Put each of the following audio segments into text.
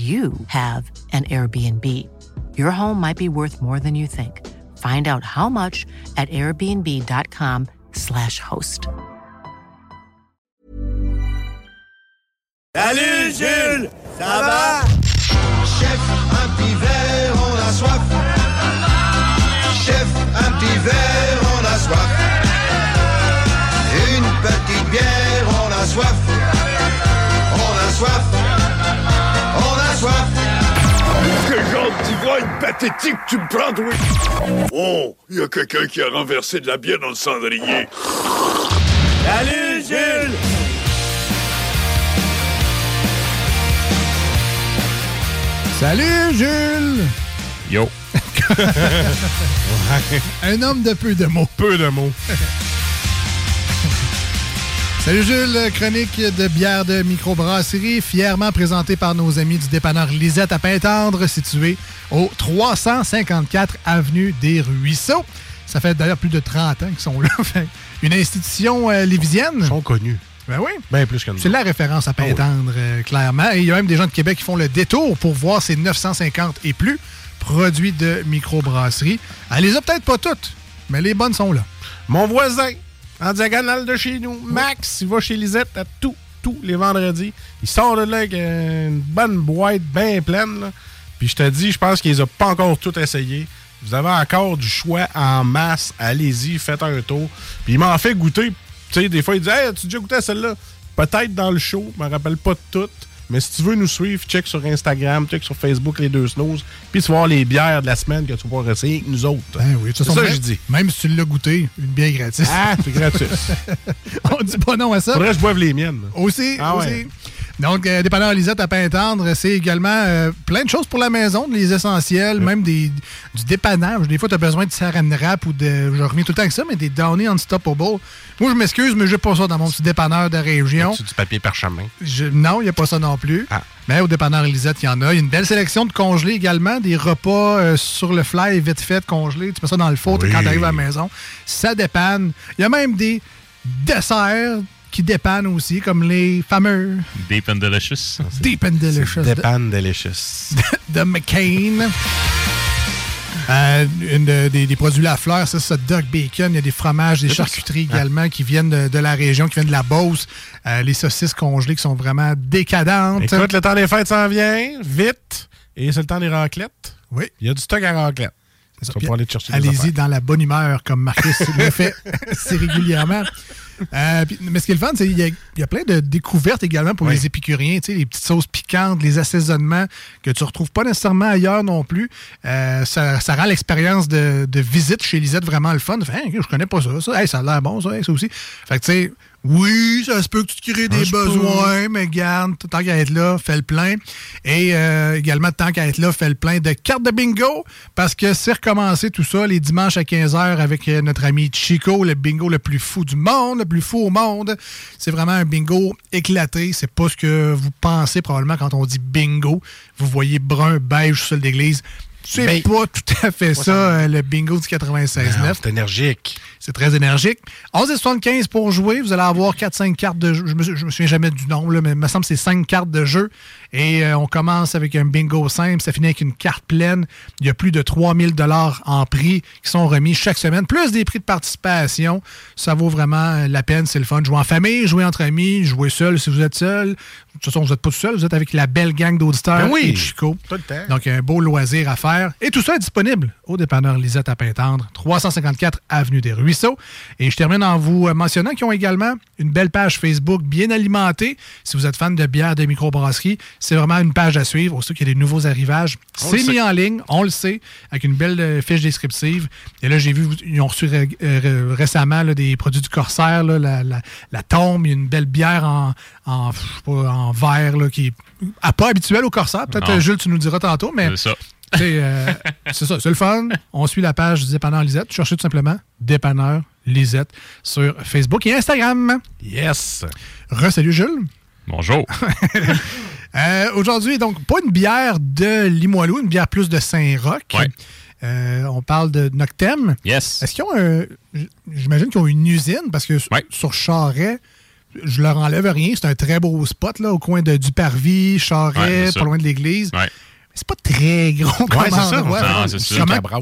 you have an Airbnb. Your home might be worth more than you think. Find out how much at airbnb.com/slash host. Salut Jules, ça va Chef, un petit verre, on a soif. Chef, un petit verre, on a soif. Une petite bière, on a soif. On a soif. Genre de une pathétique tu me prends, oui Oh, il y a quelqu'un qui a renversé de la bière dans le cendrier. Salut Jules Salut, Jules! Yo. Un homme de peu de mots. Peu de mots. Salut Jules, chronique de bière de microbrasserie, fièrement présentée par nos amis du dépanneur Lisette à Pintendre, situé au 354 Avenue des Ruisseaux. Ça fait d'ailleurs plus de 30 ans qu'ils sont là. Une institution euh, lévisienne. Ils sont connus. Ben oui. Bien plus que nous. C'est la référence à Pintendre, euh, clairement. Et il y a même des gens de Québec qui font le détour pour voir ces 950 et plus produits de microbrasserie. Elle les a peut-être pas toutes, mais les bonnes sont là. Mon voisin, en diagonale de chez nous, Max, il va chez Lisette à tous, tous les vendredis. Il sort de là avec une bonne boîte bien pleine. là. Puis je te dis, je pense qu'il les a pas encore tout essayé. Vous avez encore du choix en masse. Allez-y, faites un tour. Puis il m'en fait goûter. Tu sais, des fois, il dit Hey, tu as déjà goûté à celle-là? Peut-être dans le show, je me rappelle pas de toutes. Mais si tu veux nous suivre, check sur Instagram, check sur Facebook les deux snooze. Puis tu vas voir les bières de la semaine que tu vas pouvoir essayer avec nous autres. Ben oui, c'est ça que je dis. Même si tu l'as goûté, une bière gratis. Ah, c'est gratuit. On dit pas non à ça. Faudrait que je boive les miennes. Aussi, Ah aussi. ouais. Donc, euh, dépanneur Lisette à Pintendre, c'est également euh, plein de choses pour la maison, les essentiels, même des, du dépannage. Des fois, tu as besoin de saran wrap ou de. Je reviens tout le temps avec ça, mais des Downy Unstoppable. Moi, je m'excuse, mais j'ai pas ça dans mon petit dépanneur de région. C'est du papier parchemin? Je- non, il n'y a pas ça non plus. Mais au dépanneur Lisette, il y en a. Il y a une belle sélection de congelés également, des repas euh, sur le fly, vite fait, congelés. Tu mets ça dans le four Oui. quand tu arrives à la maison. Ça dépanne. Il y a même des desserts qui dépannent aussi, comme les fameux Deep and Delicious. Deep and Delicious de, Dépanne delicious. de McCain. Euh, une de- des, des produits La Fleur, ça, c'est Duck Bacon. Il y a des fromages, des charcuteries ça. également qui viennent de, de la région, qui viennent de la Beauce. Euh, les saucisses congelées qui sont vraiment décadentes. Écoute, le temps des fêtes s'en vient, vite. Et c'est le temps des raclettes. Oui. Il y a du stock à raclette. Allez-y dans la bonne humeur, comme Marcus le fait si régulièrement. Euh, puis- mais ce qui est le fun, c'est qu'il y, a- il y a plein de découvertes également pour Oui. les épicuriens. Les petites sauces piquantes, les assaisonnements que tu retrouves pas nécessairement ailleurs non plus. Euh, ça, ça rend l'expérience de, de visite chez Lisette vraiment le fun. Tu fais, Hein, je connais pas ça. ça, Hey, ça a l'air bon, ça, hey, ça aussi. Fait que tu sais, oui, ça se peut que tu te crées des peux. besoins, mais garde, tant qu'à être là, fais le plein. Et euh, également, tant qu'à être là, fais le plein de cartes de bingo, parce que c'est recommencé tout ça les dimanches à 15h avec euh, notre ami Chico, le bingo le plus fou du monde, le plus fou au monde. C'est vraiment un bingo éclaté. C'est pas ce que vous pensez probablement quand on dit bingo. Vous voyez brun, beige, sol d'église. C'est Ben, pas tout à fait ça, euh, le bingo du 96.9. Non, C'est énergique. C'est très énergique. 11,75 pour jouer. Vous allez avoir 4-5 cartes de jeu. Je me, je me souviens jamais du là, mais il me semble que c'est 5 cartes de jeu. Et euh, on commence avec un bingo simple. Ça finit avec une carte pleine. Il y a plus de 3000 dollars en prix qui sont remis chaque semaine, plus des prix de participation. Ça vaut vraiment la peine. C'est le fun. Jouer en famille, jouer entre amis, jouer seul si vous êtes seul. toute façon, vous n'êtes pas tout seul, vous êtes avec la belle gang d'auditeurs Ben oui. et Chico. Tout le temps. Donc, un beau loisir à faire. Et tout ça est disponible au dépanneur Lisette à Pintendre, 354 Avenue des Et je termine en vous euh, mentionnant qu'ils ont également une belle page Facebook bien alimentée. Si vous êtes fan de bière de microbrasserie, c'est vraiment une page à suivre. Aussi qu'il y a des nouveaux arrivages, c'est mis en ligne, on le sait, avec une belle euh, fiche descriptive. Et là, j'ai vu, ils ont reçu ré- euh, récemment là, des produits du Corsaire, là, la, la- la tombe, une belle bière en, en, je sais pas, en verre là, qui est ah, pas habituelle au Corsaire. Peut-être, Jules, tu nous diras tantôt, mais C'est ça. c'est euh, c'est ça, c'est le fun. On suit la page du Dépanneur Lisette. Cherchez tout simplement Dépanneur Lisette sur Facebook et Instagram. Yes. Re-salut Jules. Bonjour. Euh, Aujourd'hui, donc, pas une bière de Limoilou, une bière plus de Saint-Roch. Ouais. Euh, on parle de Noctem. Yes. Est-ce qu'ils ont un. J'imagine qu'ils ont une usine parce que Ouais. sur Charret, je leur enlève rien. C'est un très beau spot là, au coin de Duparvis, Charret, pas loin de l'église. Ouais. C'est pas très gros comme c'est ça. Non, c'est.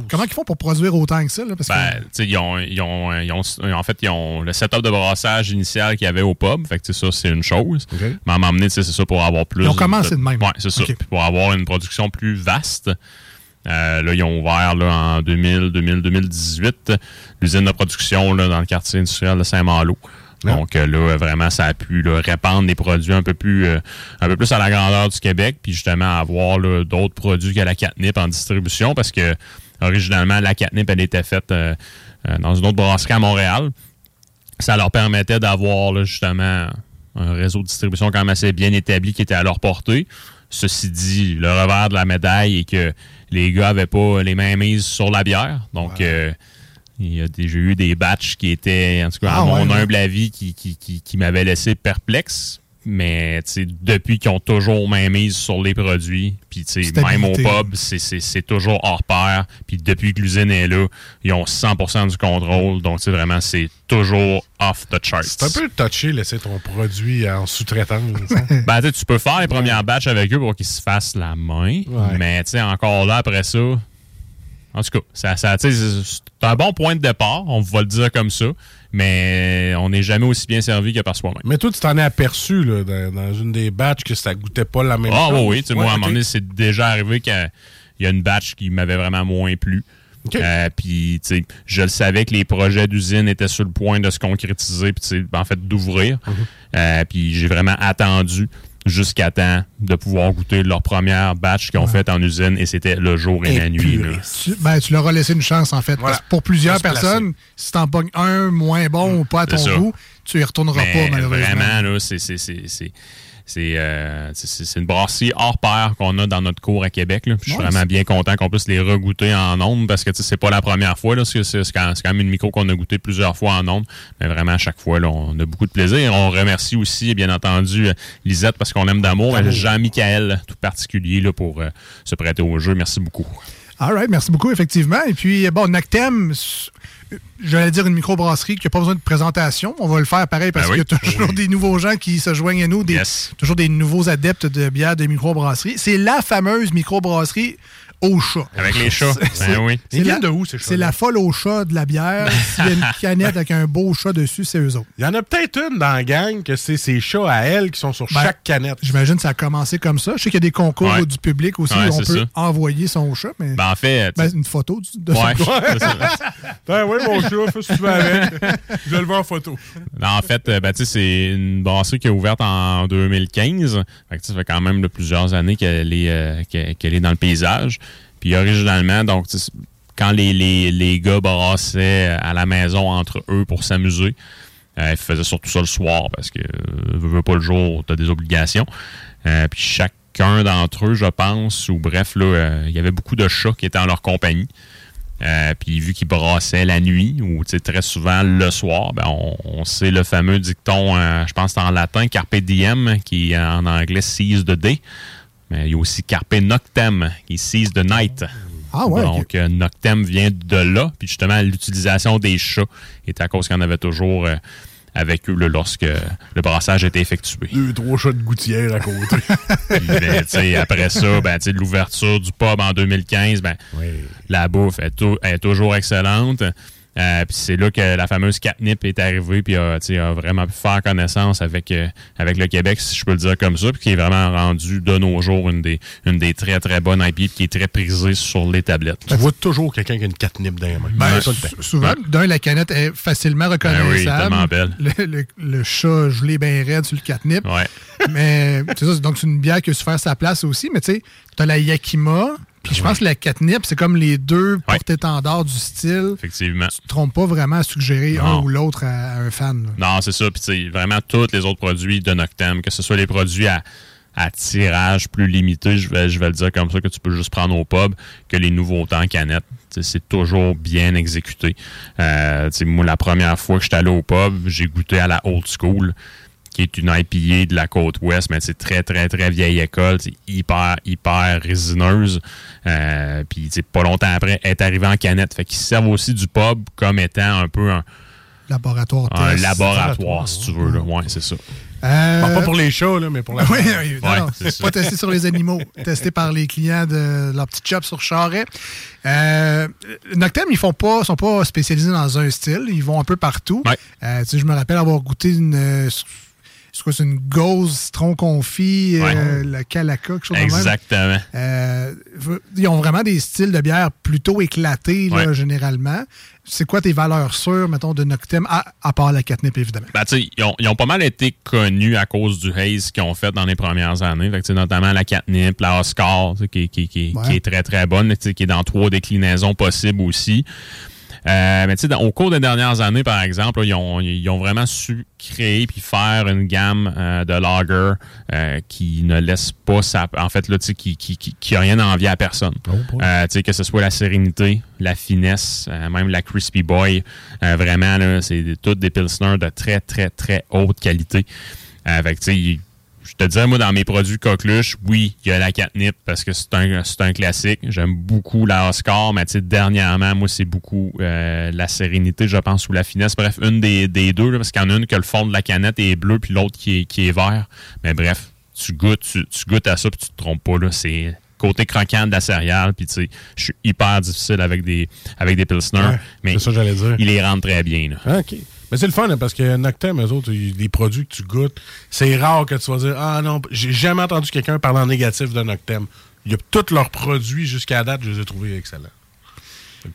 Comment, ils font pour produire autant que ça? Là? Parce que- Ben, sais, ils ont, ils ont, ils ont- en fait, ils ont le setup de brassage initial qu'il y avait au pub. Fait que, ça, c'est une chose. OK. Mais à sais, c'est ça pour avoir plus. Ils ont commencé de même. Ouais, c'est ça. Pour avoir une production plus vaste. euh, là, ils ont ouvert là, en 2000, 2000, 2018 l'usine de production là, dans le quartier industriel de Saint-Malo. Donc euh, là, vraiment, ça a pu là, répandre des produits un peu plus euh, un peu plus à la grandeur du Québec, puis justement avoir d'autres produits que la catnip en distribution, parce que originalement, la catnip, elle était faite euh, dans une autre brasserie à Montréal. Ça leur permettait d'avoir justement un réseau de distribution quand même assez bien établi qui était à leur portée. Ceci dit, le revers de la médaille est que les gars avaient pas les mains mises sur la bière. Donc, euh, j'ai eu des batchs qui étaient, en tout cas, Ah à mon ouais. humble avis, qui, qui, qui, qui m'avaient laissé perplexe. Mais tu sais, depuis qu'ils ont toujours main mise sur les produits, puis tu sais, même au pub, c'est- c'est c'est toujours hors pair. Puis depuis que l'usine est là, ils ont 100% du contrôle. Donc, vraiment, c'est toujours off the charts. C'est un peu touché laisser ton produit en sous-traitance. hein? Ben, tu sais, tu peux faire les premières batchs avec eux pour qu'ils se fassent la main. Ouais. Mais, tu sais, encore là, après ça, en tout cas, ça, c'est un bon point de départ, on va le dire comme ça. Mais on n'est jamais aussi bien servi que par soi-même. Mais toi, tu t'en es aperçu là, dans, dans une des batchs que ça goûtait pas la même Ah chose. oui, oui. tu sais, moi, à un moment donné, c'est déjà arrivé qu'il y a une batch qui m'avait vraiment moins plu. Euh, puis, tu sais, je le savais que les projets d'usine étaient sur le point de se concrétiser, puis, en fait, d'ouvrir. Mhm. Euh, puis, j'ai vraiment attendu jusqu'à temps de pouvoir goûter leur première batch qu'ils ont faite en usine, et c'était le jour et, la nuit. là. Tu, ben, tu leur as laissé une chance, en fait. Voilà. Parce que pour plusieurs se placer. personnes, si t'en pognes un moins bon ou pas à ton goût, tu y retourneras Mais pas, malheureusement. Vraiment, là, c'est. C'est- euh, c'est- c'est- c'est une brasserie hors pair qu'on a dans notre cours à Québec. là. Puis Je suis Ouais, vraiment bien content qu'on puisse les regoûter en ondes parce que tu sais, c'est pas la première fois. là. C'est quand, même une micro qu'on a goûté plusieurs fois en ondes. Mais vraiment, à chaque fois, là, on a beaucoup de plaisir. On remercie aussi, bien entendu, Lisette parce qu'on l'aime d'amour. mais Jean-Michael, tout particulier, là, pour euh, se prêter au jeu. Merci beaucoup. All right, merci beaucoup, effectivement. Et puis, bon, Noctem, j'allais dire une microbrasserie qui n'a pas besoin de présentation. On va le faire pareil parce Ben oui. qu'il y a toujours des nouveaux gens qui se joignent à nous, des, Yes. toujours des nouveaux adeptes de bière de microbrasserie. C'est la fameuse microbrasserie au chat. Avec les chats. C'est- Ben oui. Ils C'est viennent la- de où, ces C'est chats-là? la folle au chat de la bière. S'il y a une canette avec un beau chat dessus, c'est eux autres. Il y en a peut-être une dans la gang que c'est ces chats à elle qui sont sur Ben, chaque canette. J'imagine que ça a commencé comme ça. Je sais qu'il y a des concours Ouais. du public aussi Ouais, où on c'est peut ça. envoyer son chat, mais Ben, en fait, Ben, une photo de Ouais, son chat. c'est. Ben oui, mon chat, fais ce que tu veux avec. Je vais le voir en photo. En fait, euh, ben, tu sais, c'est une brasserie qui est ouverte en 2015. Fait que, ça fait quand même de plusieurs années qu'elle est, euh, est dans le paysage. Puis originalement, donc, quand les, les, les gars brassaient à la maison entre eux pour s'amuser, euh, ils faisaient surtout ça le soir parce que euh, veux, pas le jour, tu as des obligations. Euh, puis chacun d'entre eux, je pense, ou bref, euh, il y avait beaucoup de chats qui étaient en leur compagnie. Puis vu qu'ils brassaient la nuit ou très souvent le soir, ben, on, sait le fameux dicton, je pense c'est en latin, carpe diem, qui en anglais seize the day. Mais il y a aussi carpe noctem, qui seize the night. Ah ouais. Donc, euh, noctem vient de là. Puis justement, l'utilisation des chats est à cause en avait toujours euh, avec eux là, lorsque le brassage était effectué. Deux, trois chats de gouttière à côté. Puis, ben, après ça, ben, l'ouverture du pub en 2015, ben, oui. la bouffe est toujours excellente. Euh, puis c'est là que la fameuse catnip est arrivée, puis a, tu sais, a vraiment pu faire connaissance avec, euh, avec le Québec, si je peux le dire comme ça, puis qui est vraiment rendu de nos jours une des, une des très très bonnes IP, qui est très prisée sur les tablettes. Tu vois toujours quelqu'un qui a une catnip dans les mains. Ben, sou- souvent, d'un, la canette est facilement reconnaissable. Ben oui, tellement belle. Le, le- le chat gelé bien raide sur le catnip. Ouais. mais c'est ça, c'est- donc c'est une bière qui a su faire sa place aussi. Mais tu sais, t'as la Yakima, puis je pense que la catnip, c'est comme les deux porte-étendards du style. Effectivement. Tu te trompes pas vraiment à suggérer un ou l'autre à, à un fan. là. Non, c'est ça. Puis, vraiment, tous les autres produits de Noctem, que ce soit les produits à, à tirage plus limité, je vais, je vais le dire comme ça, que tu peux juste prendre au pub, que les nouveautés en canette. Tu sais, C'est toujours bien exécuté. Euh, moi, la première fois que j'étais allé au pub, j'ai goûté à la Old School, qui est une IPA de la côte ouest, mais c'est très, très, très vieille école. C'est hyper, hyper résineuse. Euh, Puis, pas longtemps après, elle est arrivée en canette. Fait qu'ils servent aussi du pub comme étant un peu un, Laboratoire un test. laboratoire, si tu veux. Là. Ouais, c'est ça. Euh, Bon, pas pour les chats, là, mais pour la Oui, oui, non, Ouais, non, c'est ça. pas testé sur les animaux, testé par les clients de leur petit shop sur Charret. Euh, Noctem, ils font pas, sont pas spécialisés dans un style, ils vont un peu partout. Ouais. Euh, tu sais, je me rappelle avoir goûté une, euh, c'est quoi, c'est une gauze citron confit, euh, la Calaca, quelque chose de même. Exactement. Euh, ils ont vraiment des styles de bière plutôt éclatés, là, Ouais. généralement. C'est quoi tes valeurs sûres, mettons, de Noctem, à, à part la catnip, évidemment? Ben, tu sais, ils, ont, ils ont pas mal été connus à cause du haze qu'ils ont fait dans les premières années. Fait que, notamment la catnip, la Oscar, qui, qui, qui, Ouais. qui est très, très bonne, qui est dans trois déclinaisons possibles aussi. Euh, mais tu sais, au cours des dernières années, par exemple, là, ils, ont, ils ont vraiment su créer puis faire une gamme euh, de lager euh, qui ne laisse pas sa... En fait, là, tu sais, qui, qui, qui, qui a rien à envier à personne. Euh, tu sais, que ce soit la sérénité, la finesse, euh, même la Crispy Boy. euh, vraiment, là, c'est toutes des Pilsner de très, très, très haute qualité. Euh, que, tu sais, je te dirais, moi, dans mes produits coqueluche, oui, il y a la catnip parce que c'est un, c'est un classique. J'aime beaucoup la Oscar, mais dernièrement, moi, c'est beaucoup euh, la sérénité, je pense, ou la finesse. Bref, une des, des deux, là, parce qu'il y en a une que le fond de la canette est bleu, puis l'autre qui est, qui est vert. Mais bref, tu goûtes, tu, tu goûtes à ça, puis tu te trompes pas, là. C'est côté croquant de la céréale, puis tu sais, je suis hyper difficile avec des, avec des Pilsner, Ouais, mais c'est ça j'allais dire. il les rend très bien, là. Ah, OK. Mais c'est le fun, hein, parce que Noctem, eux autres, ils- les produits que tu goûtes, c'est rare que tu vas dire Ah non, j'ai jamais entendu quelqu'un parler en négatif de Noctem. Il y a tous leurs produits jusqu'à date, je les ai trouvés excellents.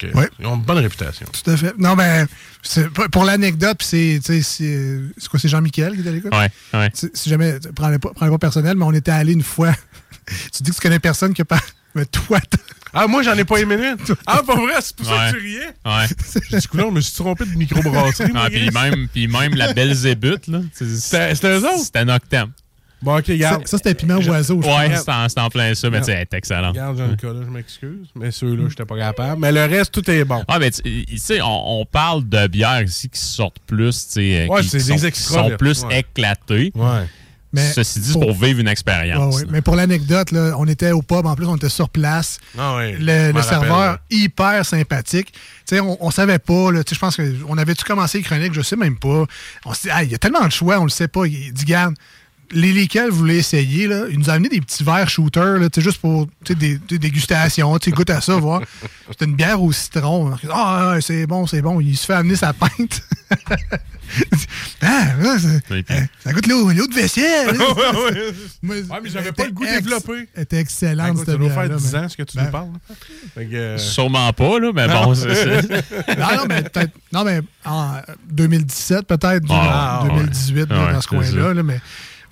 Ils ont une bonne réputation. Tout à fait. Non, mais c'est- pour l'anecdote, c'est, tu sais, c'est c'est quoi, c'est Jean-Michel qui est à l'écoute? Ouais, ouais. Si jamais, prends-le pas, pas personnel, mais on était allé une fois. tu dis que tu connais personne qui a pas. Mais toi, Ah, moi, j'en ai pas une minute. Ah, pas vrai, c'est pour ça Ouais. que tu riais. Ouais. J'ai dit, coulon, je me suis trompé de microbrasserie. Ah, puis même, puis même la belle zébute, là. c'est- C'était c'était eux autres? C'était Noctem. Bon, OK, regarde. ça, c'était piment oiseau. je Ouais, c'était en, plein ça, mais tu sais, excellente. Regarde, Jean-Nicolas, là, je m'excuse. Mais ceux-là, j'étais pas capable. Mais le reste, tout est bon. Ah, mais tu tu sais, on, on parle de bières ici qui sortent plus, tu sais, Ouais, qui, c'est sont, qui sont plus Ouais. éclatées. Ouais. Mais Ceci dit, c'est pour- pour vivre une expérience. Ouais, ouais. là. Mais pour l'anecdote, là, on était au pub, en plus, on était sur place. Ah Le, serveur, hyper sympathique. Tu sais, on, on savait pas, là, tu sais, je pense qu'on avait-tu commencé les chroniques, je sais même pas. On s'est dit, Ah, il y a tellement de choix, on le sait pas. Il dit, garde, les, lesquels vous voulez essayer, là, il nous a amené des petits verres shooters, là, tu sais, juste pour des, des dégustations, goûte à ça, voir. C'était une bière au citron. Ah, ouais, c'est bon, c'est bon. Il se fait amener sa pinte. ah, ouais, hein, ça goûte l'eau l'eau de vaisselle. Ouais, ouais. Moi, Ouais, mais j'avais pas le goût développé. Elle était Ah, excellente, écoute, ça cette doit faire bière-là, 10 mais- ans ce que tu Ben, nous parles. Fait que, euh, Sûrement pas, là, mais bon, c'est- non, non, mais peut-être. Non, mais en 2017, peut-être, Ah, 2018, là, ouais. dans ce Ouais, coin-là. ça. là, mais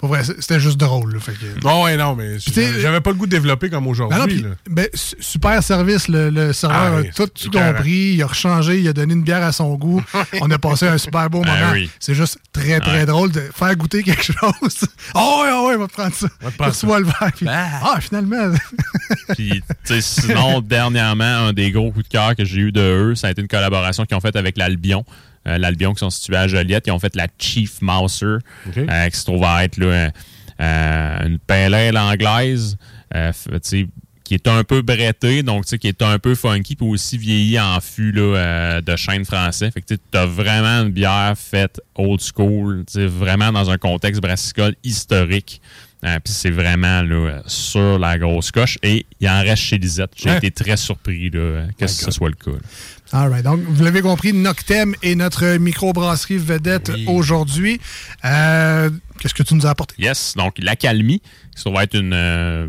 pour vrai, c'était juste drôle. Là, fait que- Non, ouais, non, mais j'avais pas le goût de développer comme aujourd'hui. ben, su- super service. Le, le serveur Ah a oui, tout, compris. Il a rechangé. Il a donné une bière à son goût. On a passé un super beau Ah moment. oui. C'est juste très, très Ouais. drôle de faire goûter quelque chose. Oh, ouais, oh, ouais, on va te prendre ça. Reçois le verre. puis, ah, finalement. Puis, sinon, dernièrement, un des gros coups de cœur que j'ai eu de eux, ça a été une collaboration qu'ils ont faite avec l'Albion. Euh, L'Albion qui sont situés à Joliette. Ils ont fait la Chief Mouser, euh, qui se trouve à être là, euh, une pale ale anglaise, euh, qui est un peu brettée, donc qui est un peu funky, puis aussi vieilli en fût là, de chêne français. Fait que tu as vraiment une bière faite old school, vraiment dans un contexte brassicole historique. Euh, Puis c'est vraiment là, sur la grosse coche. Et il en reste chez Lisette. J'ai Hein? été très surpris là, que ce soit le cas. là. All right. Donc, vous l'avez compris, Noctem est notre microbrasserie vedette aujourd'hui. Euh, Qu'est-ce que tu nous as apporté? Yes, donc l'accalmie, ça va être une, euh,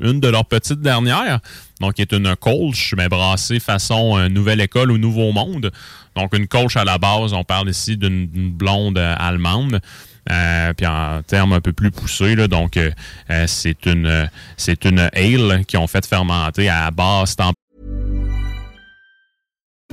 une de leurs petites dernières. Donc, qui est une colche, mais brassée façon euh, nouvelle école ou nouveau monde. Donc, une colche à la base, on parle ici d'une blonde euh, allemande. Euh, puis en termes un peu plus poussés, là, donc euh, euh, c'est une euh, c'est une ale qui ont fait fermenter à basse température.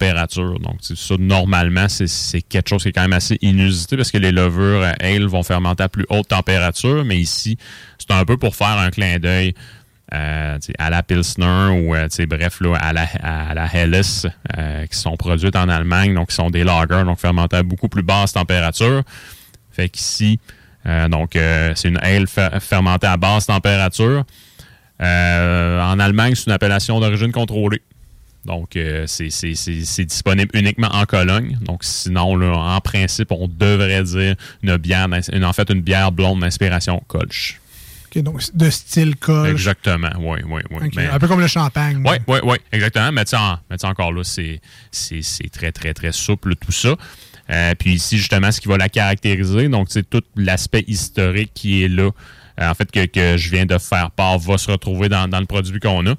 Température. Donc, ça, normalement, c'est- quelque chose qui est quand même assez inusité parce que les levures euh, ale vont fermenter à plus haute température, mais ici, c'est un peu pour faire un clin d'œil euh, à la Pilsner ou, euh, bref, à la, à la Helles, euh, qui sont produites en Allemagne, donc qui sont des lagers, donc fermentés à beaucoup plus basse température. Fait qu'ici, euh, donc, euh, c'est une ale fer- fermentée à basse température. Euh, en Allemagne, c'est une appellation d'origine contrôlée. Donc, euh, c'est- disponible uniquement en Cologne. Donc, sinon, là, en principe, on devrait dire une bière, une- en fait, une bière blonde d'inspiration Kolsch. OK, donc de style colche. Exactement, oui, oui, oui. Mais- Un peu comme le champagne. oui, oui, oui, exactement. Mais tu sais, encore là, c'est très, très, très souple, tout ça. Euh, puis ici, justement, ce qui va la caractériser, donc, c'est tout l'aspect historique qui est là, euh, en fait, que, que je viens de faire part, va se retrouver dans, dans le produit qu'on a.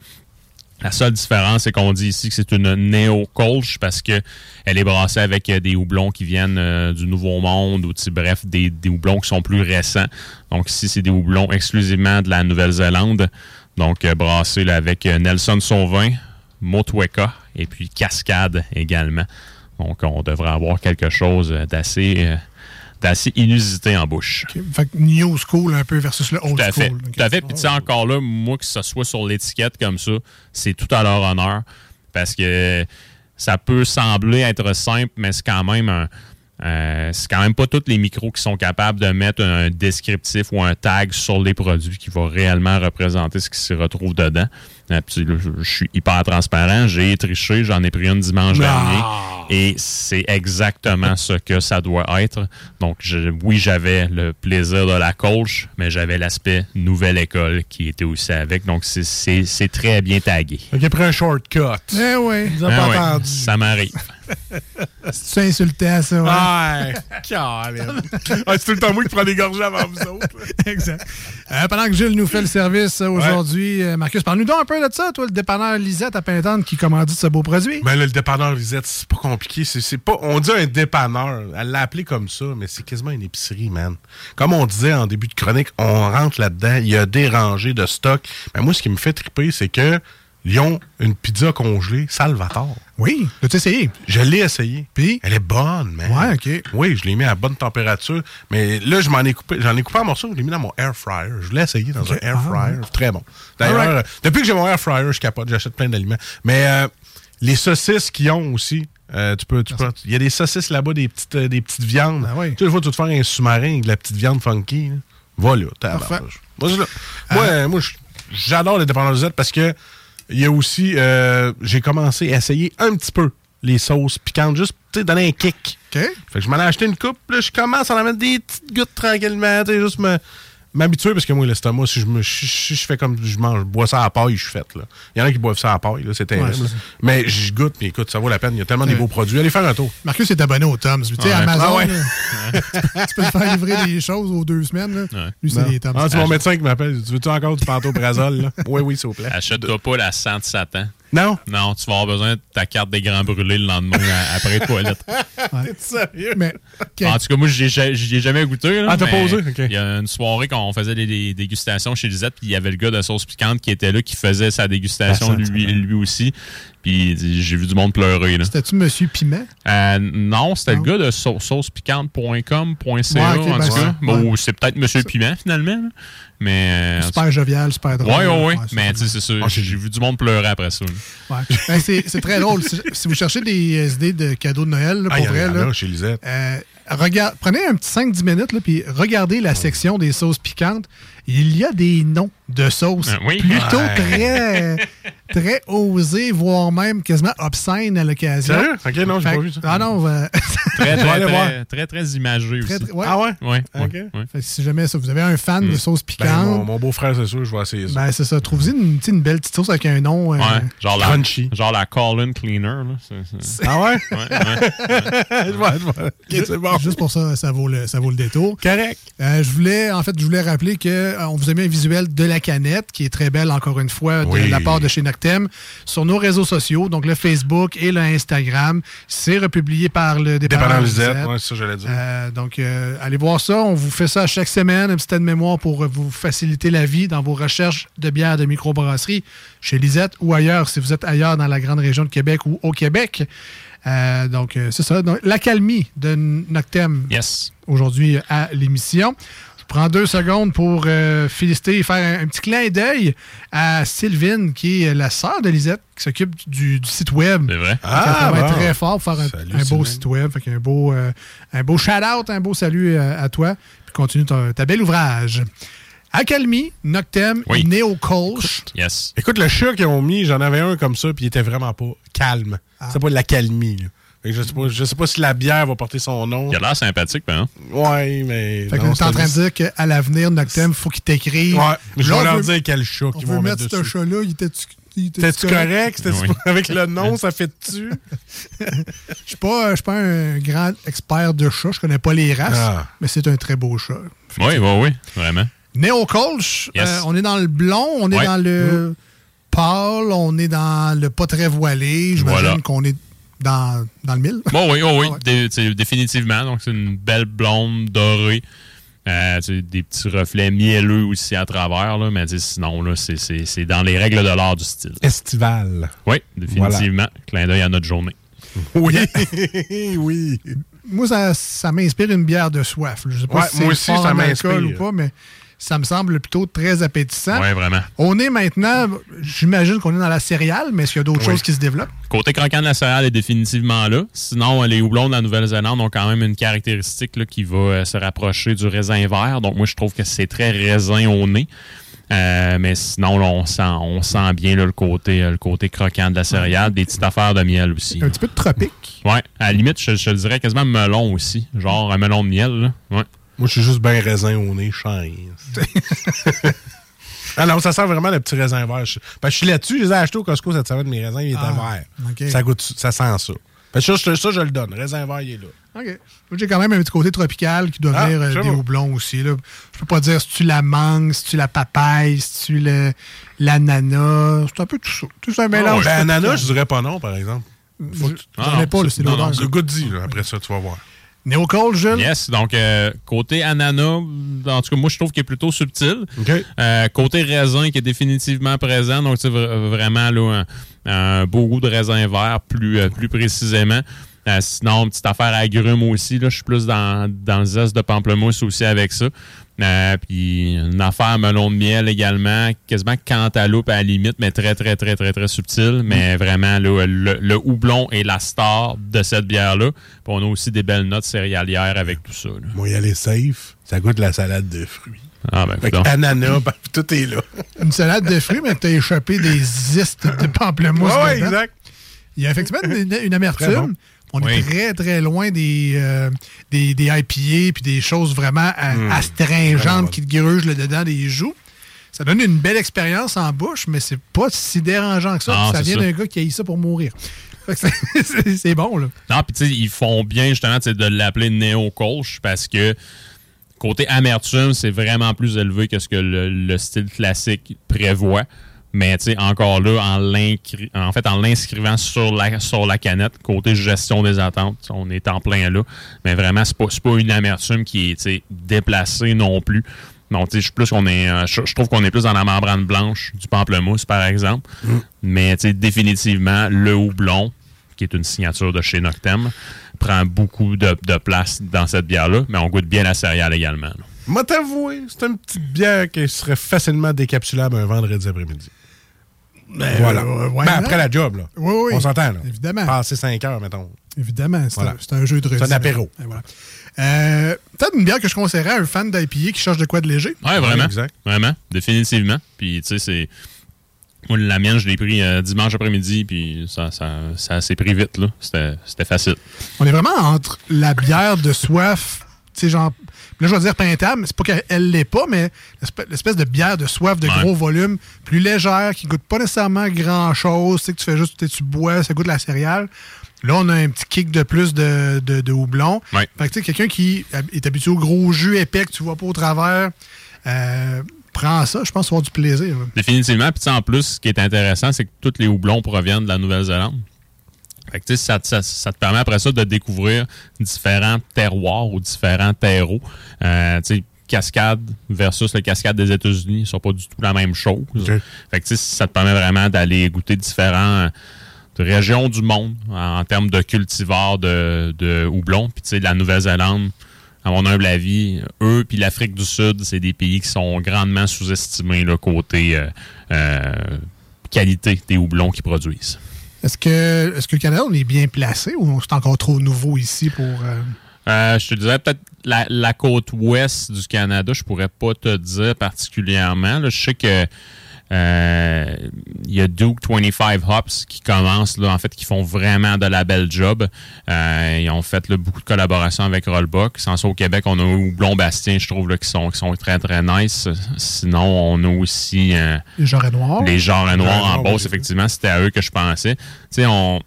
La seule différence, c'est qu'on dit ici que c'est une néo-colch parce que elle est brassée avec euh, des houblons qui viennent euh, du Nouveau Monde ou bref, des, des houblons qui sont plus récents. Donc ici, c'est des houblons exclusivement de la Nouvelle-Zélande. Donc euh, brassés avec euh, Nelson Sauvin, Motueka et puis Cascade également. Donc on devrait avoir quelque chose d'assez d'assez inusité en bouche. Fait que new school un peu versus le old Tout à fait. school. Tout à fait. Puis, tu sais, encore là, moi, que ce soit sur l'étiquette comme ça, c'est tout à leur honneur. Parce que ça peut sembler être simple, mais c'est quand même un. euh, c'est quand même pas tous les micros qui sont capables de mettre un descriptif ou un tag sur les produits qui va réellement représenter ce qui s'y retrouve dedans. Euh, puis je, je suis hyper transparent. J'ai triché, j'en ai pris une dimanche Ah! dernier. Et c'est exactement ce que ça doit être. Donc, je- oui, j'avais le plaisir de la coach, mais j'avais l'aspect nouvelle école qui était aussi avec. Donc, c'est- très bien tagué. A pris un shortcut. Eh oui. Vous avez Ah pas ouais, entendu. ça m'arrive. C'est insultant, ça. ouais? Caroline. Ah, c'est tout le temps moi qui prends des gorgées avant vous autres. exact. Euh, pendant que Gilles nous fait le service euh, aujourd'hui, euh, Marcus, parle-nous donc un peu de ça, toi, le dépanneur Lisette à Pintante qui commandite ce beau produit. Ben là, le dépanneur Lisette, c'est pas compliqué. C'est, c'est pas, on dit un dépanneur. Elle l'a appelé comme ça, mais c'est quasiment une épicerie, man. Comme on disait en début de chronique, on rentre là-dedans, il y a des rangées de stock. Ben moi, ce qui me fait triper, c'est que ils ont une pizza congelée Salvatore. Oui, l'as-tu essayé? Je l'ai essayé. Puis? Elle est bonne, man. Ouais, OK. Oui, je l'ai mis à bonne température. Mais là, je m'en ai coupé. J'en ai coupé en morceaux, je l'ai mis dans mon air fryer. Je l'ai essayé dans un air Ah, fryer. Très bon. D'ailleurs, euh, depuis que j'ai mon air fryer, je capote, j'achète plein d'aliments. Mais euh, les saucisses qu'ils ont aussi. euh, tu peux, tu peux, il y a des saucisses là-bas, des petites, euh, des petites viandes. Ah oui. Tu sais, fois, tu veux te faire un sous-marin avec de la petite viande funky. là. Va là, tabarnak. Parfait. Moi, euh, moi, j'adore les dépanneurs Z parce que il y a aussi, euh, j'ai commencé à essayer un petit peu les sauces piquantes, juste, donner un kick. OK. Fait que je m'en ai acheté une coupe, là, je commence à en mettre des petites gouttes tranquillement, tu sais, juste me, m'habituer parce que moi, l'estomac, si je, me, si, si je fais comme je mange, je bois ça à la paille, je suis fait. Là. Il y en a qui boivent ça à la paille, là, c'est terrible. Ouais, mais je goûte, mais écoute, ça vaut la peine. Il y a tellement des Ouais. beaux produits. Allez faire un tour. Marcus est abonné au Tom's. Tu sais, Ouais. Amazon, Ah ouais. là, tu peux te faire livrer des choses aux deux semaines. Là. Lui, c'est les Tom's. Ah, c'est mon médecin qui m'appelle. Tu veux-tu encore du pantoprazole? là? Oui, oui, s'il vous plaît. Achète-toi pas la sang de Satan. Non? Non, tu vas avoir besoin de ta carte des grands brûlés le lendemain après les toilettes. T'es sérieux? Mais, En tout cas, moi, j'y ai ai jamais goûté. là, Ah, t'as mais pas osé? Ok. Il y a une soirée quand on faisait des, des dégustations chez Lisette, puis il y avait le gars de sauce piquante qui était là, qui faisait sa dégustation Ah, lui, lui aussi. Puis j'ai vu du monde pleurer. C'était-tu Monsieur Piment? Euh, non, c'était le gars de sau- saucepiquante.com.ca Ouais, en ben, tout cas. Bon, ouais. c'est peut-être Monsieur Piment finalement. Mais. euh, Super jovial, super drôle. Ouais, ouais, ouais. Ouais, mais tu sais, c'est sûr. J'ai vu du monde pleurer après ça. Ouais. Ben, c'est c'est très drôle. Si, si vous cherchez des euh, idées de cadeaux de Noël, là, Ah, pour il y vrai, a là, là, chez Lisette. euh, prenez un petit 5-10 minutes, là, puis regardez la section des sauces piquantes. Il y a des noms de sauces oui. plutôt Ouais. très, très osés, voire même quasiment obscènes à l'occasion. Sérieux? Ok, non, j'ai Fait pas vu ça. Ah non, euh, Très, très, très, très, très imagé Très, aussi. très- ouais. Ah ouais? Ouais, ouais, Ok. ouais. Fait que si jamais ça, vous avez un fan de sauces Ben, mon, piquantes, mon beau-frère, c'est sûr, je vais essayer ça. ben, c'est ça. Trouvez une, belle petite sauce avec un nom. euh, Ouais, genre la, Crunchy. genre la Colin Cleaner. Là. Ah ouais? Ouais, ouais. je vois, je vois. Ok, c'est bon. Juste pour ça, ça vaut le, ça vaut le détour. Correct. Euh, je voulais, en fait, je voulais rappeler que euh, on vous a mis un visuel de la canette qui est très belle, encore une fois, de Oui. la part de chez Noctem sur nos réseaux sociaux, donc le Facebook et le Instagram. C'est republié par le Dépendant Lisette, Lisette. ouais, c'est ça j'allais dire. Euh, donc, allez voir ça. On vous fait ça chaque semaine, un petit aide mémoire pour vous faciliter la vie dans vos recherches de bières de microbrasserie chez Lisette ou ailleurs, si vous êtes ailleurs dans la grande région de Québec ou au Québec. Euh, donc, euh, c'est ça. Donc, L'accalmie de Noctem Yes. aujourd'hui à l'émission. Je prends deux secondes pour euh, féliciter et faire un, un petit clin d'œil à Sylvine, qui est la sœur de Lisette, qui s'occupe du, du site web. C'est vrai. Ah, Elle travaille bon. très fort pour faire un, Salut, un beau Sylvain. site web. Fait qu'un beau, euh, un beau shout-out, un beau salut à toi. Puis continue ta, ta bel ouvrage. Accalmie, Noctem, Oui. Neo Kolsch. Yes. Écoute, le chat qu'ils ont mis, j'en avais un comme ça, puis il était vraiment pas calme. Ah. C'est pas de la calmie. là. Fait que je sais pas, je sais pas si la bière va porter son nom. Il a l'air sympathique, ben. hein? Ouais, mais. Fait qu'on est en train de dire qu'à l'avenir, Noctem, faut qu'il t'écrive. Ouais, je Là, vais on leur veut- dire quel chat qu'ils veut vont mettre mettre ce chat-là. Il était-tu T'es-tu correct? Oui. Avec le nom, ça fait dessus? Je suis pas, je suis pas un grand expert de chat, je connais pas les races, Ah. mais c'est un très beau chat. Oui, oui, oui, vraiment. Néo Yes. euh, on est dans le blond, on est Ouais. dans le pâle, on est dans le pas très voilé. J'imagine Voilà. qu'on est dans, dans le mille. Bon, oui, oh, oui, Ah ouais. dé- c'est- définitivement. Donc, c'est une belle blonde dorée. Euh, des petits reflets mielleux aussi à travers, là, mais sinon, là, c'est- c'est c'est dans les règles de l'art du style. Estival. Oui, définitivement. Clin d'œil à notre journée. Oui, oui. Moi, ça, ça m'inspire une bière de soif. Je sais pas Ouais, si moi aussi, ça m'inspire. ou pas, mais ça me semble plutôt très appétissant. Oui, vraiment. On est maintenant, j'imagine qu'on est dans la céréale, mais est-ce qu'il y a d'autres Oui. choses qui se développent? Côté croquant de la céréale est définitivement là. Sinon, les houblons de la Nouvelle-Zélande ont quand même une caractéristique là, qui va euh, se rapprocher du raisin vert. Donc, moi, je trouve que c'est très raisin au nez. Euh, mais sinon, là, on, sent, on sent bien là, le, côté, euh, le côté croquant de la céréale. Des petites affaires de miel aussi. Un petit peu de tropique. Ouais, à la limite, je, je le dirais quasiment melon aussi. Genre un melon de miel. Là. Ouais. Moi, je suis juste bien raisin au nez, chance. ah non, ça sent vraiment le petit raisin vert. Je, que je suis là-dessus, je les ai achetés au Costco cette semaine, mes raisins, ils étaient Ah, verts. Ça, goûte, ça sent ça. Que ça, je, ça, je le donne. Raisin vert, il est là. OK. J'ai quand même un petit côté tropical qui doit Ah, venir euh, des houblons aussi. Là. Je peux pas dire si tu la mangue, si tu la papaye, si tu l'ananas. C'est un peu tout ça. Tout ça un mélange. Ben, ananas, tropical. je dirais pas non, par exemple. Faut que tu- Ah, non, pas, c'est non, l'odeur. goût-dit, là, après ça, tu vas voir. Néo Cole, Jules? Yes, donc euh, côté ananas, en tout cas, moi je trouve qu'il est plutôt subtil. Euh, côté raisin qui est définitivement présent, donc c'est vra- vraiment là, un, un beau goût de raisin vert plus, euh, plus précisément. Euh, sinon, petite affaire agrumes aussi, là, je suis plus dans, dans le zeste de pamplemousse aussi avec ça. Euh, puis une affaire melon de miel également, quasiment cantaloupe à la limite, mais très, très, très, très, très subtil. Mais vraiment, là, le, le houblon est la star de cette bière-là. Puis on a aussi des belles notes céréalières avec tout ça. là. Moi, y aller safe. Ça goûte la salade de fruits. Ah, ben, Fait ananas, ben, tout est là. Une salade de fruits, mais t'as échappé des zistes de pamplemousse. Ouais, ouais, exact. Il y a effectivement une, une amertume. On Oui. est très, très loin des, euh, des, des IPA puis des choses vraiment euh, Mm. astringentes qui te grugent le dedans des joues. Ça donne une belle expérience en bouche, mais c'est pas si dérangeant que ça. Non, ça vient d'un gars qui a eu ça pour mourir. C'est- bon, là. Non, puis tu sais, ils font bien justement de l'appeler néo-colch parce que côté amertume, c'est vraiment plus élevé que ce que le, le style classique prévoit. Mais tu sais, encore là, en, en fait, en l'inscrivant sur la, sur la canette, côté gestion des attentes, on est en plein là. Mais vraiment, c'est pas, c'est pas une amertume qui est déplacée non plus. Donc, tu sais, plus qu'on est, euh, je, je trouve qu'on est plus dans la membrane blanche du pamplemousse, par exemple. Mais tu sais, définitivement, le houblon, qui est une signature de chez Noctem, prend beaucoup de, de place dans cette bière-là, mais on goûte bien la céréale également. là. Moi, t'avouer, c'est une petite bière qui serait facilement décapsulable un vendredi après-midi. Ben, voilà. euh, ouais, Ben, non. après la job, là. Oui, oui. On s'entend, là. Évidemment. Passer 5 heures, mettons. Évidemment, c'est Voilà. un, jeu de C'est un apéro. Et voilà. Euh, Peut-être une bière que je conseillerais à un fan d'IPA qui cherche de quoi de léger. Ouais, vraiment. Vraiment, définitivement. Puis, tu sais, c'est. Moi, la mienne, je l'ai pris euh, dimanche après-midi, puis ça, ça, ça s'est pris vite, là. C'était c'était facile. On est vraiment entre la bière de soif, tu sais, genre. Là, je vais dire pintable, mais c'est pas qu'elle l'est pas, mais l'espèce- de bière de soif de Ouais. gros volume, plus légère, qui goûte pas nécessairement grand-chose. Tu sais, que tu fais juste, tu bois, ça goûte la céréale. Là, on a un petit kick de plus de, de, de houblon. Ouais. Fait que, tu sais, quelqu'un qui est habitué au gros jus épais que tu vois pas au travers, euh, prends ça, je pense avoir du plaisir. Définitivement. Puis, en plus, ce qui est intéressant, c'est que tous les houblons proviennent de la Nouvelle-Zélande. Fait que, ça, te- ça- ça te permet après ça de découvrir différents terroirs ou différents terreaux. Euh, cascade versus le cascade des États-Unis, ne sont pas du tout la même chose. Fait que, ça te permet vraiment d'aller goûter différents de régions du monde en, en termes de cultivars de, de houblon. Puis, tu sais, la Nouvelle-Zélande, à mon humble avis, eux puis l'Afrique du Sud, c'est des pays qui sont grandement sous-estimés là, côté euh, euh, qualité des houblons qu'ils produisent. Est-ce que, est-ce que le Canada, on est bien placé ou c'est encore trop nouveau ici pour. euh, Euh, je te dirais peut-être la, côte ouest du Canada, je pourrais pas te dire particulièrement. Je sais que euh, il y a Duke 25 Hops qui commencent, là, en fait, qui font vraiment de la belle job. Euh, ils ont fait là, beaucoup de collaborations avec Rollbuck. Sans ça, au Québec, on a Houblon Bastien, je trouve, là, qui, sont, qui sont très, très nice. Sinon, on a aussi euh, les jarrets noirs? les genres noirs en oui. effectivement, c'était à eux que je pensais. Tu sais, on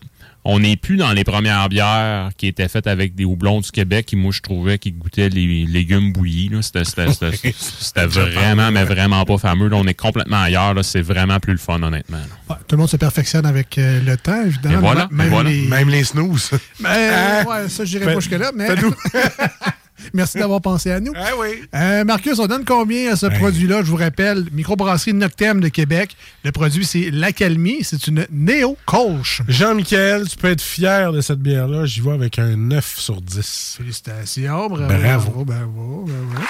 on n'est plus dans les premières bières qui étaient faites avec des houblons du Québec qui, moi, je trouvais qui goûtaient les légumes bouillis. là. C'était c'était- c'était- c'était vraiment, mais vraiment pas fameux. Là, on est complètement ailleurs. là. C'est vraiment plus le fun, honnêtement. Ouais, tout le monde se perfectionne avec euh, le temps, évidemment. Et voilà, Même et voilà. les. Même les snooze. Ben, Ah. ouais, ça, j'irai Fais- pas jusque-là, mais. Merci d'avoir pensé à nous. Ah oui. Euh, Marcus, on donne combien à ce produit-là? Je vous rappelle, microbrasserie Noctem de Québec. Le produit, c'est l'Accalmie. C'est une néo-colche. Jean-Michel, tu peux être fier de cette bière-là. J'y vais avec un 9 sur 10. Félicitations. Bravo. Bravo. Bravo, bravo, bravo.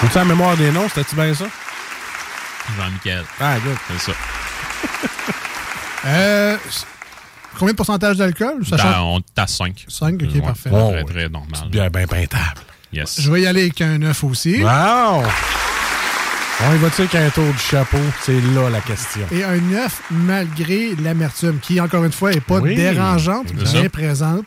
Peux-tu la mémoire des noms? C'était-tu bien ça? Jean-Michel. Ah, good. C'est ça. Euh, combien de pourcentage d'alcool? Change- on est à 5. 5, ok, parfait. Très, très normal. Bière bien peintable. Yes. Je vais y aller avec un 9 aussi. Wow! On y va-tu avec un tour du chapeau? C'est là la question. Et un 9 malgré l'amertume, qui, encore une fois, n'est pas Oui, dérangeante, bien ça. présente.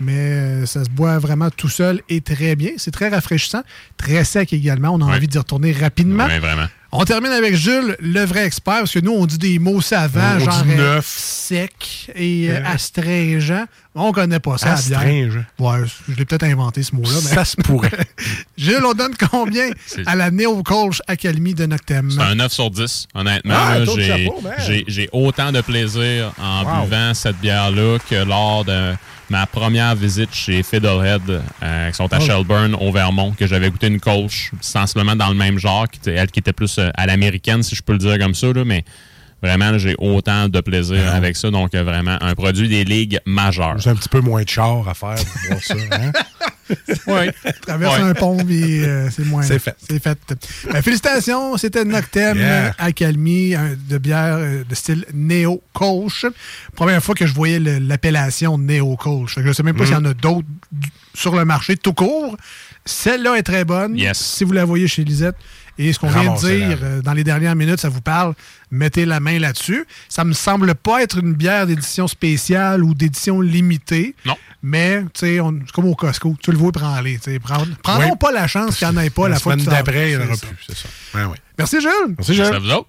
Mais euh, ça se boit vraiment tout seul et très bien. C'est très rafraîchissant, très sec également. On a envie d'y retourner rapidement. Oui, vraiment. On termine avec Jules, le vrai expert, parce que nous, on dit des mots savants, On genre euh, neuf. sec et euh, Euh. astringent. On connaît pas ça. la bière. Astringe. Ouais, je l'ai peut-être inventé ce mot-là. mais- Ça se pourrait. Jules, on donne combien à la Néo-Colch Accalmie de Noctem? C'est un 9 sur 10, honnêtement. Ah, de j'ai, autant de plaisir en Wow. buvant cette bière-là que lors de ma première visite chez Fiddlehead, euh, qui sont à Oh. Shelburne, au Vermont, que j'avais goûté une colche sensiblement dans le même genre, qui était, elle qui était plus euh, à l'américaine, si je peux le dire comme ça, là, mais vraiment, j'ai autant de plaisir Ah. avec ça. Donc, euh, vraiment, un produit des ligues majeures. J'ai un petit peu moins de char à faire pour voir ça. Hein? Oui. traverse Ouais. un pont et euh, c'est moins. C'est fait. C'est fait. Ben, félicitations, c'était Noctem Yeah. Accalmie, de bière euh, de style Néo Colch. Première fois que je voyais l'appellation Néo Colch. Fait que Je sais même pas Mm. s'il y en a d'autres du- sur le marché tout court. Celle-là est très bonne. Yes. Si vous la voyez chez Lisette et ce qu'on vient de dire euh, dans les dernières minutes, ça vous parle, mettez la main là-dessus. Ça me semble pas être une bière d'édition spéciale ou d'édition limitée. Non. Mais, tu sais, on- c'est comme au Costco. Tu le vois, prends-les. tu sais. Prends- Prendrons Oui. pas la chance qu'il n'y en ait pas la, la fois d'après, il n'y en aura plus, c'est ça. Ouais, ouais. Merci, Jules. Merci, Gilles. C'est à vous autres.